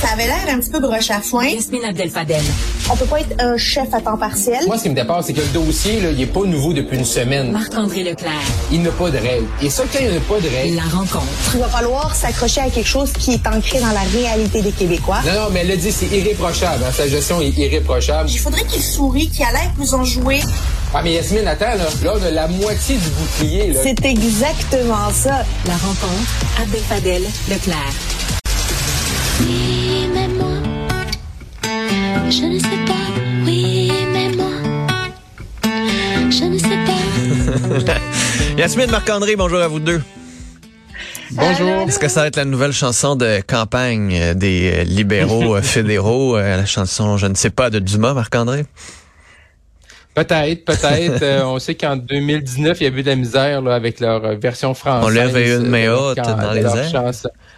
Ça avait l'air un petit peu broche à foin. Yasmine Abdel-Fadel. On peut pas être un chef à temps partiel. Moi, ce qui me dépasse, c'est que le dossier, là, il est pas nouveau depuis une semaine. Marc-André Leclerc. Il n'a pas de règles. Et ça, quand il n'y a pas de règles... La rencontre. Il va falloir s'accrocher à quelque chose qui est ancré dans la réalité des Québécois. Non, non, mais elle l'a dit, c'est irréprochable. Hein. Sa gestion est irréprochable. Il faudrait qu'il sourie, qu'il a l'air plus enjoué. Ah, mais Yasmine, attends, là, là, on a la moitié du bouclier, là. C'est exactement ça. La rencontre. Abdel-Fadel Leclerc. Oui, mais moi, je ne sais pas. Oui, mais moi, je ne sais pas. Yasmine Marc-André, bonjour à vous deux. Bonjour. Est-ce que ça va être la nouvelle chanson de campagne des libéraux euh, fédéraux, euh, la chanson Je ne sais pas de Dumas, Marc-André? Peut-être, peut-être. Euh, on sait qu'en 2019, il y a eu de la misère là, avec leur euh, version française. On lève une de main haute dans les airs.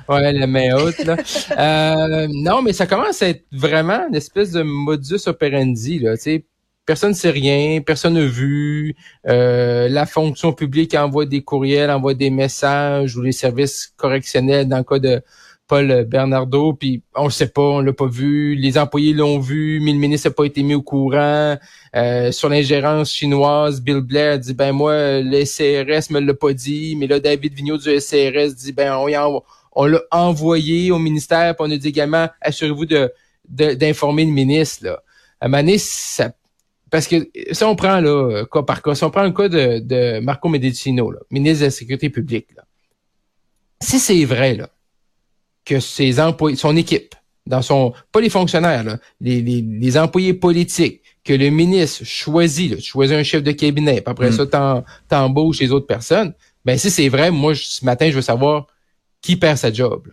Ouais, la main haute. Là. Euh, non, mais ça commence à être vraiment une espèce de modus operandi. Là, tu sais. Personne ne sait rien, personne n'a vu. Euh, la fonction publique envoie des courriels, envoie des messages ou les services correctionnels dans le cas de Paul Bernardo, puis on le sait pas, on l'a pas vu. Les employés l'ont vu, mais le ministre n'a pas été mis au courant. Euh, sur l'ingérence chinoise, Bill Blair dit ben moi le SCRS me l'a pas dit, mais là David Vigneault du SCRS dit ben on, l'a envoyé au ministère, puis on a dit également assurez-vous de d'informer le ministre là. À un moment donné, ça parce que si on prend là cas par cas, si on prend le cas de, Marco Medicino, là, ministre de la Sécurité publique, si c'est vrai là que ses employés, son équipe, dans son, pas les fonctionnaires, là, les, les, les employés politiques, que le ministre choisit, là, tu choisis un chef de cabinet, puis après Mm. ça, t'en- t'embauches les autres personnes, ben si c'est vrai, moi, je- ce matin, je veux savoir qui perd sa job, là.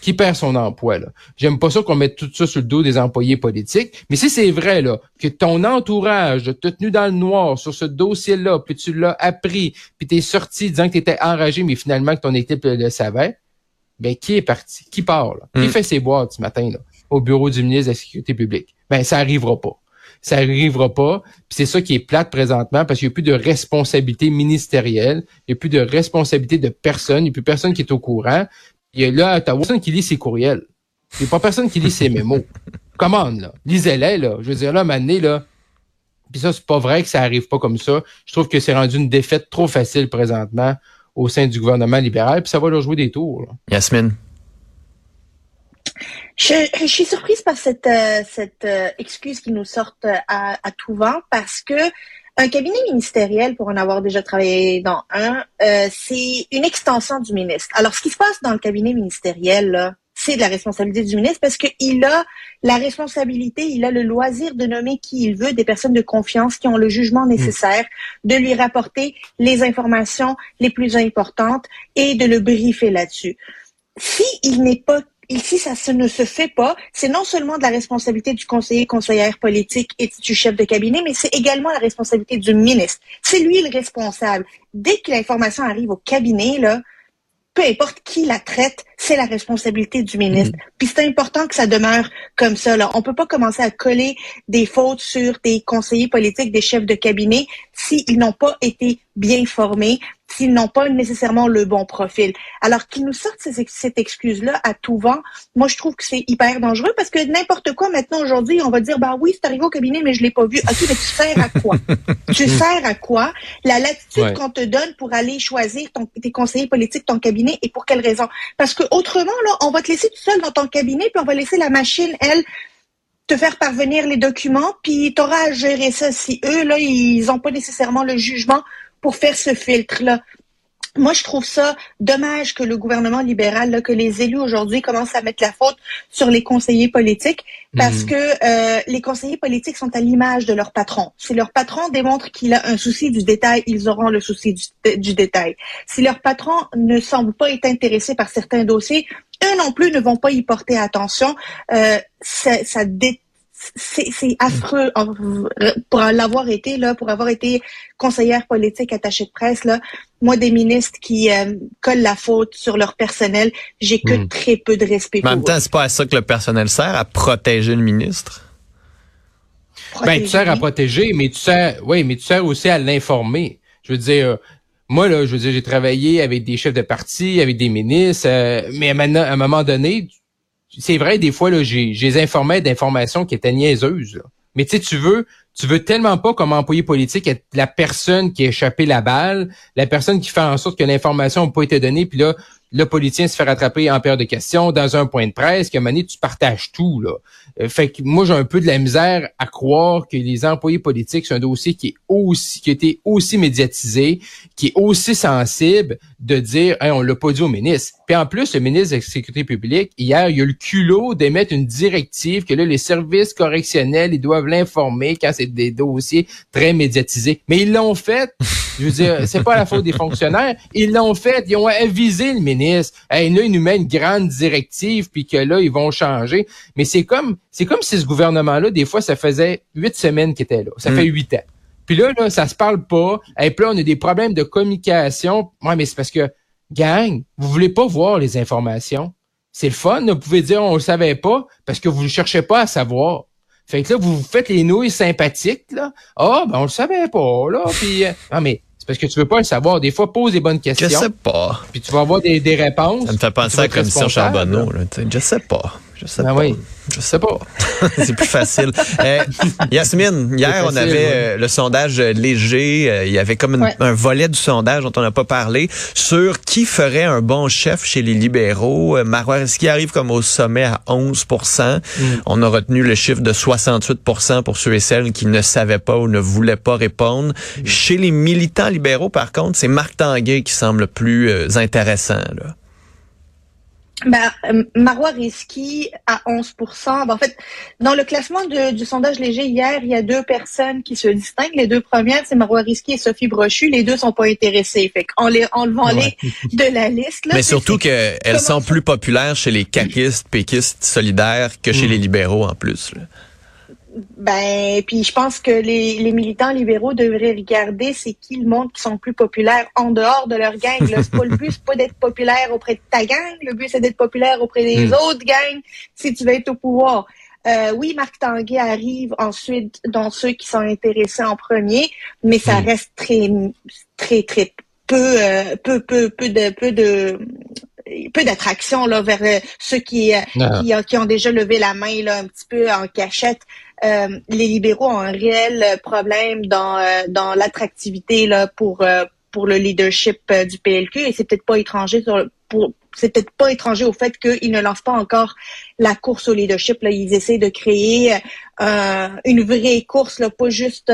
qui perd son emploi. là. J'aime pas ça qu'on mette tout ça sur le dos des employés politiques, mais si c'est vrai là que ton entourage t'a tenu dans le noir sur ce dossier-là, puis tu l'as appris, puis t'es sorti disant que t'étais enragé, mais finalement que ton équipe le savait, ben qui est parti? Qui part? Là? Qui Mm. fait ses boîtes ce matin là, au bureau du ministre de la Sécurité publique? Ben, ça arrivera pas. Ça arrivera pas. Puis c'est ça qui est plate présentement parce qu'il n'y a plus de responsabilité ministérielle, il n'y a plus de responsabilité de personne, il n'y a plus personne qui est au courant. Il y a là à Ottawa personne qui lit ses courriels. Il n'y a pas personne qui lit ses mémos. Commande, là. Lisez-les, là. Je veux dire, là, donné, là. Puis ça, c'est pas vrai que ça arrive pas comme ça. Je trouve que c'est rendu une défaite trop facile présentement au sein du gouvernement libéral, puis ça va leur jouer des tours. là. Yasmine. Je, je suis surprise par cette, euh, cette euh, excuse qui nous sort euh, à, à tout vent parce que un cabinet ministériel, pour en avoir déjà travaillé dans un, euh, c'est une extension du ministre. Alors, ce qui se passe dans le cabinet ministériel, là, c'est de la responsabilité du ministre parce qu'il a la responsabilité, il a le loisir de nommer qui il veut, des personnes de confiance qui ont le jugement nécessaire de lui rapporter les informations les plus importantes et de le briefer là-dessus. Si il n'est pas Ici, ça se ne se fait pas. C'est non seulement de la responsabilité du conseiller, conseillère politique et du chef de cabinet, mais c'est également la responsabilité du ministre. C'est lui le responsable. Dès que l'information arrive au cabinet, là, peu importe qui la traite, c'est la responsabilité du ministre. Puis c'est important que ça demeure comme ça. Là. On peut pas commencer à coller des fautes sur des conseillers politiques, des chefs de cabinet, s'ils n'ont pas été bien formés, s'ils n'ont pas nécessairement le bon profil. Alors qu'ils nous sortent ces cette excuse-là à tout vent, moi je trouve que c'est hyper dangereux parce que n'importe quoi maintenant aujourd'hui, on va dire bah oui, c'est arrivé au cabinet, mais je l'ai pas vu. Ok, mais tu sers à quoi? Tu sers à quoi? La latitude Ouais. qu'on te donne pour aller choisir ton, tes conseillers politiques, ton cabinet, et pour quelle raison? Parce que autrement là, on va te laisser tout seul dans ton cabinet, puis on va laisser la machine, elle, te faire parvenir les documents, puis tu auras à gérer ça si eux, là, ils ont pas nécessairement le jugement pour faire ce filtre-là. Moi, je trouve ça dommage que le gouvernement libéral, là, que les élus aujourd'hui commencent à mettre la faute sur les conseillers politiques parce Mhm. que euh, les conseillers politiques sont à l'image de leur patron. Si leur patron démontre qu'il a un souci du détail, ils auront le souci du, du détail. Si leur patron ne semble pas être intéressé par certains dossiers, eux non plus ne vont pas y porter attention. Euh, ça, ça dé- c'est c'est affreux pour l'avoir été là, pour avoir été conseillère politique attachée de presse là. Moi, des ministres qui euh, collent la faute sur leur personnel, j'ai que Hmm. très peu de respect Mais en même pour temps, c'est pas à ça que le personnel sert, à protéger le ministre? Ben, tu sers à protéger, mais tu sers, oui, mais tu sers aussi à l'informer. Je veux dire, euh, moi, là, je veux dire, j'ai travaillé avec des chefs de parti, avec des ministres, euh, mais maintenant, à un moment donné, c'est vrai, des fois, là, j'ai, les informais d'informations qui étaient niaiseuses. Mais tu sais, tu veux, tu veux tellement pas comme employé politique être la personne qui a échappé la balle, la personne qui fait en sorte que l'information n'a pas été donnée, puis là, le politicien se fait rattraper en paire de questions dans un point de presse, qu'à un moment donné, tu partages tout, là. Euh, fait que moi, j'ai un peu de la misère à croire que les employés politiques, c'est un dossier qui est aussi, qui a été aussi médiatisé, qui est aussi sensible de dire, Hey, on l'a pas dit au ministre. Puis en plus, le ministre de la Sécurité publique, hier, il a eu le culot d'émettre une directive que là, les services correctionnels, ils doivent l'informer quand c'est des dossiers très médiatisés. Mais ils l'ont fait. Je veux dire, c'est pas la faute des fonctionnaires. Ils l'ont fait. Ils ont avisé le ministre. Hey, là, il nous met une grande directive, puis que là, ils vont changer. Mais c'est comme, c'est comme si ce gouvernement-là, des fois, ça faisait huit semaines qu'il était là. Ça fait huit ans. Puis là, là, ça se parle pas. Et puis là, on a des problèmes de communication. Ouais, mais c'est parce que, gang, vous voulez pas voir les informations. C'est le fun. Vous pouvez dire on le savait pas parce que vous ne cherchez pas à savoir. Fait que là, vous vous faites les nouilles sympathiques, là. Ah, ben, on le savait pas, là. Puis, euh, non, mais c'est parce que tu veux pas le savoir. Des fois, pose des bonnes Je questions. sais pas. Puis tu vas avoir des, des réponses. Ça me fait penser à la commission Charbonneau. Là, sais. je sais pas. Je sais Ah pas. oui. Je sais pas. c'est plus facile. Euh, Yasmine, hier, on avait ouais. euh, le sondage léger. Euh, il y avait comme une- Ouais. un volet du sondage dont on n'a pas parlé sur qui ferait un bon chef chez les libéraux. Marois Risky arrive comme au sommet à 11 Mm. On a retenu le chiffre de 68% pour ceux et celles qui ne savaient pas ou ne voulaient pas répondre. Mm. Chez les militants libéraux, par contre, c'est Marc Tanguay qui semble le plus intéressant. Là. Ben, euh, Marois Risky à 11% Ben, En fait, dans le classement de- du sondage léger hier, il y a deux personnes qui se distinguent. Les deux premières, c'est Marois Risky et Sophie Brochu. Les deux sont pas intéressés. Fait qu'en les enlevant les de la liste, là, Mais surtout qu'elles sont plus populaires chez les caquistes, péquistes, solidaires que chez les libéraux en plus. là. Ben, puis je pense que les, les militants libéraux devraient regarder c'est qui le monde qui sont plus populaires en dehors de leur gang. là. C'est pas le but, c'est pas d'être populaire auprès de ta gang. Le but, c'est d'être populaire auprès des Mm. autres gangs si tu veux être au pouvoir. Euh, oui, Marc Tanguay arrive ensuite dans ceux qui sont intéressés en premier, mais ça Mm. reste très, très, très peu, euh, peu, peu, peu de, peu de, peu d'attraction là vers euh, ceux qui, euh, Ah. qui, qui ont déjà levé la main là un petit peu en cachette. Euh, les libéraux ont un réel euh, problème dans euh, dans l'attractivité là pour euh, pour le leadership euh, du PLQ et c'est peut-être pas étranger sur le- pour c'est peut-être pas étranger au fait qu'ils ne lancent pas encore la course au leadership. Là, ils essaient de créer une vraie course, là, pas juste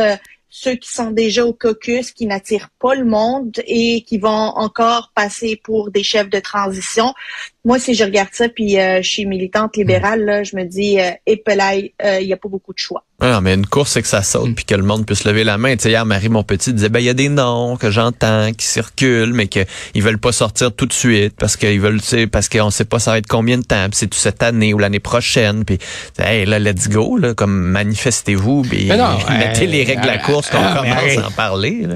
ceux qui sont déjà au caucus, qui n'attirent pas le monde et qui vont encore passer pour des chefs de transition. Moi, si je regarde ça, puis euh, je suis militante libérale, là, je me dis, euh, épelaille, euh, il n'y a pas beaucoup de choix. Ah, mais une course, c'est que ça saute puis que le monde puisse lever la main. Tu sais, hier, Marie, mon petit, disait, ben, il y a des noms que j'entends qui circulent, mais qu'ils veulent pas sortir tout de suite parce qu'ils veulent, tu sais, parce qu'on sait pas ça va être combien de temps, puis c'est cette année ou l'année prochaine, puis hey, là, let's go, là, comme manifestez-vous, puis mettez euh, les règles de la ah, course qu'on mais commence à en parler. Là.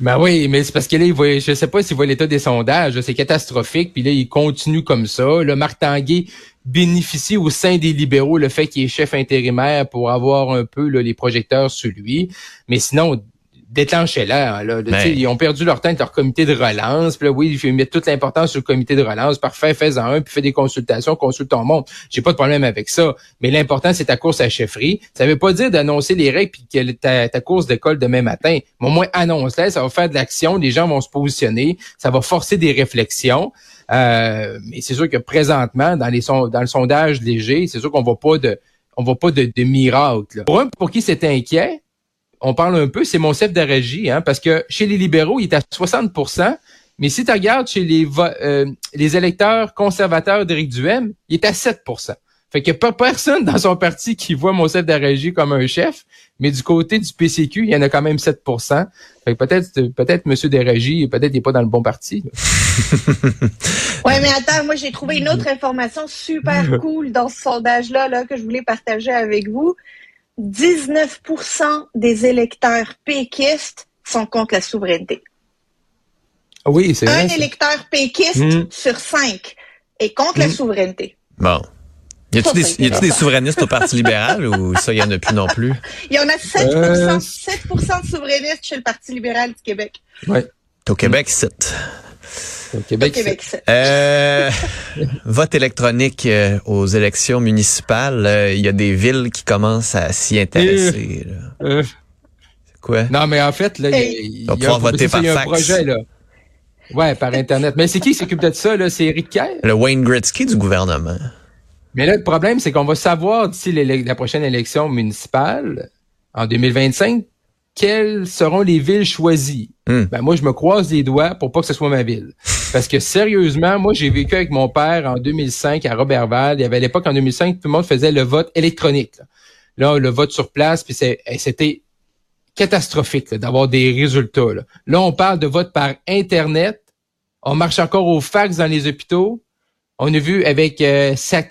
Ben oui, mais c'est parce que là, il voit, je sais pas s'il voit l'état des sondages, c'est catastrophique, puis là, il continue comme ça. Là, Marc Tanguay bénéficie au sein des libéraux le fait qu'il est chef intérimaire pour avoir un peu les projecteurs sur lui. Mais sinon, déclenchez-la. Là, Ben. Ils ont perdu leur temps avec leur comité de relance. Puis là, oui, il faut mettre toute l'importance sur le comité de relance. Parfait, fais-en un, puis fais des consultations, consulte ton monde. J'ai pas de problème avec ça. Mais l'important, c'est ta course à chefferie. Ça veut pas dire d'annoncer les règles puis que ta, ta course d'école demain matin. Mais au moins, annonce-la, ça va faire de l'action, les gens vont se positionner, ça va forcer des réflexions. Euh, mais c'est sûr que présentement, dans les son- dans le sondage léger, c'est sûr qu'on voit pas de on voit pas de, de miracle. là. Pour un pour qui c'est inquiet, on parle un peu, c'est mon chef de régie, hein, parce que chez les libéraux, il est à 60% mais si tu regardes chez les, euh, les électeurs conservateurs d'Éric Duhem, il est à 7% Fait qu'il n'y a pas personne dans son parti qui voit mon chef de régie comme un chef, mais du côté du PCQ, il y en a quand même 7% Fait que peut-être peut-être M. Desrégis, peut-être il n'est pas dans le bon parti. Ouais, mais attends, moi j'ai trouvé une autre information super cool dans ce sondage-là là, que je voulais partager avec vous. 19% des électeurs péquistes sont contre la souveraineté. Oui, c'est vrai. Un électeur péquiste Mm. sur cinq est contre la Mm. souveraineté. Bon. Y a-tu Ça, des, y souverainistes au Parti libéral ou ça, y en a plus non plus? Il y en a 7%, Euh, 7% de souverainistes chez le Parti libéral du Québec. T'es au Québec, c'est. Au Au Québec, Québec, c'est- Euh, vote électronique euh, aux élections municipales. Euh, Il y a des villes qui commencent à s'y intéresser. là. c'est- euh, Quoi? non, mais en fait, là, il y a- y a, un- voter y a par un fax. projet, là. Ouais, par Internet. Mais c'est qui qui s'occupe de ça, là? C'est Éric Kerr? Le Wayne Gretzky du gouvernement. Mais là, le problème, c'est qu'on va savoir d'ici la prochaine élection municipale, en 2025, quelles seront les villes choisies. Hmm. Ben, moi, je me croise les doigts pour pas que ce soit ma ville. Parce que sérieusement, moi, j'ai vécu avec mon père en 2005 à Robertval. Il y avait à l'époque, en 2005, tout le monde faisait le vote électronique. Là, le vote sur place, puis c'était catastrophique d'avoir des résultats. Là. là, on parle de vote par Internet. On marche encore au fax dans les hôpitaux. On a vu avec euh, ça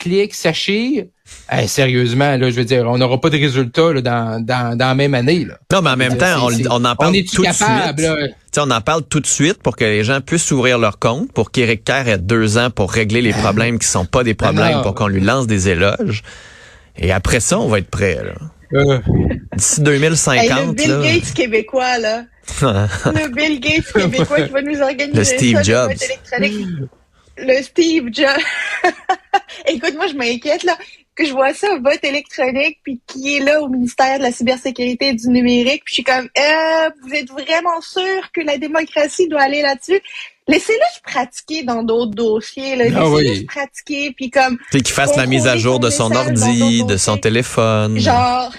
chire. Eh, sérieusement, là, je veux dire, on n'aura pas de résultats là, dans, dans, dans la même année. Là. Non, mais en même temps, on, en parle on tout de suite? on en parle tout de suite pour que les gens puissent ouvrir leur compte, pour qu'Éric Kerr ait deux ans pour régler les problèmes qui sont pas des problèmes, non. pour qu'on lui lance des éloges. Et après ça, on va être prêt. là. Euh, D'ici Hey, 2050, le Bill là. Gates québécois, là. le Bill Gates québécois qui va nous organiser Le Steve ça, Jobs. électronique. Le Steve Jobs. Écoute, moi, je m'inquiète, là, que je vois ça, vote électronique, puis qui est là au ministère de la Cybersécurité et du Numérique, puis je suis comme, euh, vous êtes vraiment sûr que la démocratie doit aller là-dessus? Laissez-le se pratiquer dans d'autres dossiers, là. Ah Laissez-le oui. pratiquer, puis comme, Tu sais, qu'il fasse la mise à jour de son ordi, de son téléphone. Genre,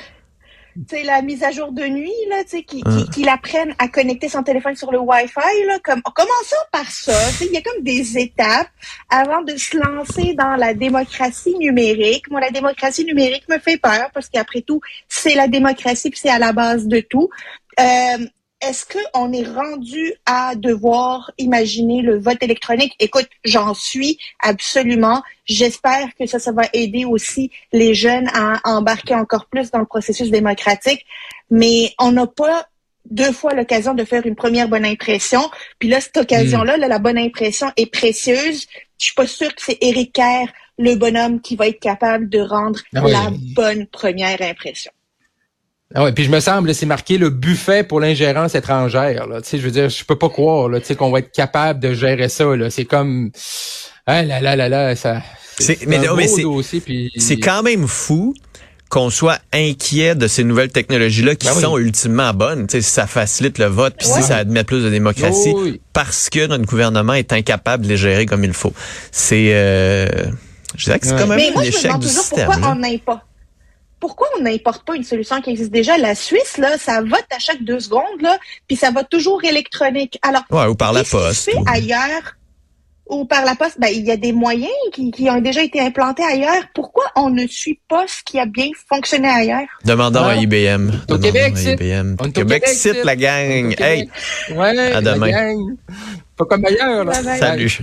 la mise à jour de nuit, là, tu sais, qui, Hein. qui, qu'il apprenne à connecter son téléphone sur le Wi-Fi, là, comme, commençons par ça. Il y a comme des étapes avant de se lancer dans la démocratie numérique. Moi, la démocratie numérique me fait peur parce qu'après tout, c'est la démocratie puis c'est à la base de tout. Euh, est-ce qu'on est rendu à devoir imaginer le vote électronique? Écoute, j'en suis absolument. J'espère que ça, ça va aider aussi les jeunes à embarquer encore plus dans le processus démocratique. Mais on n'a pas deux fois l'occasion de faire une première bonne impression. Puis là, cette occasion-là, là, la bonne impression est précieuse. Je suis pas sûre que c'est Éric Kerr, le bonhomme, qui va être capable de rendre Ah oui. la bonne première impression. Ah ouais, puis je me semble, c'est marqué le buffet pour l'ingérence étrangère. Là. Tu sais, je veux dire, je peux pas croire là, tu sais, qu'on va être capable de gérer ça. Là. C'est comme, ah là là là là, ça. C'est- mais mais c'est- dossier, puis- C'est quand même fou qu'on soit inquiet de ces nouvelles technologies-là qui Ben oui. sont ultimement bonnes. Tu sais, si ça facilite le vote, puis Ouais. si ça admet plus de démocratie, Oh oui. parce que notre gouvernement est incapable de les gérer comme il faut. C'est, euh, je dirais que c'est Ouais. quand même Mais un moi, je me échec demande du toujours système. pourquoi là. on n'importe pourquoi on n'importe pas une solution qui existe déjà? La Suisse, là, ça vote à chaque deux secondes, là, puis ça vote toujours électronique. Alors, Ouais, ou par la poste. fait ou- ailleurs ou par la poste? Ben, il y a des moyens qui, qui ont déjà été implantés ailleurs. Pourquoi on ne suit pas ce qui a bien fonctionné ailleurs? Demandons Ah. à IBM. Au Québec, à IBM. On Québec, Québec, cite c'est- la gang. Hey, Ouais, À la demain. gang. Pas comme ailleurs. Là. Bye bye. salut.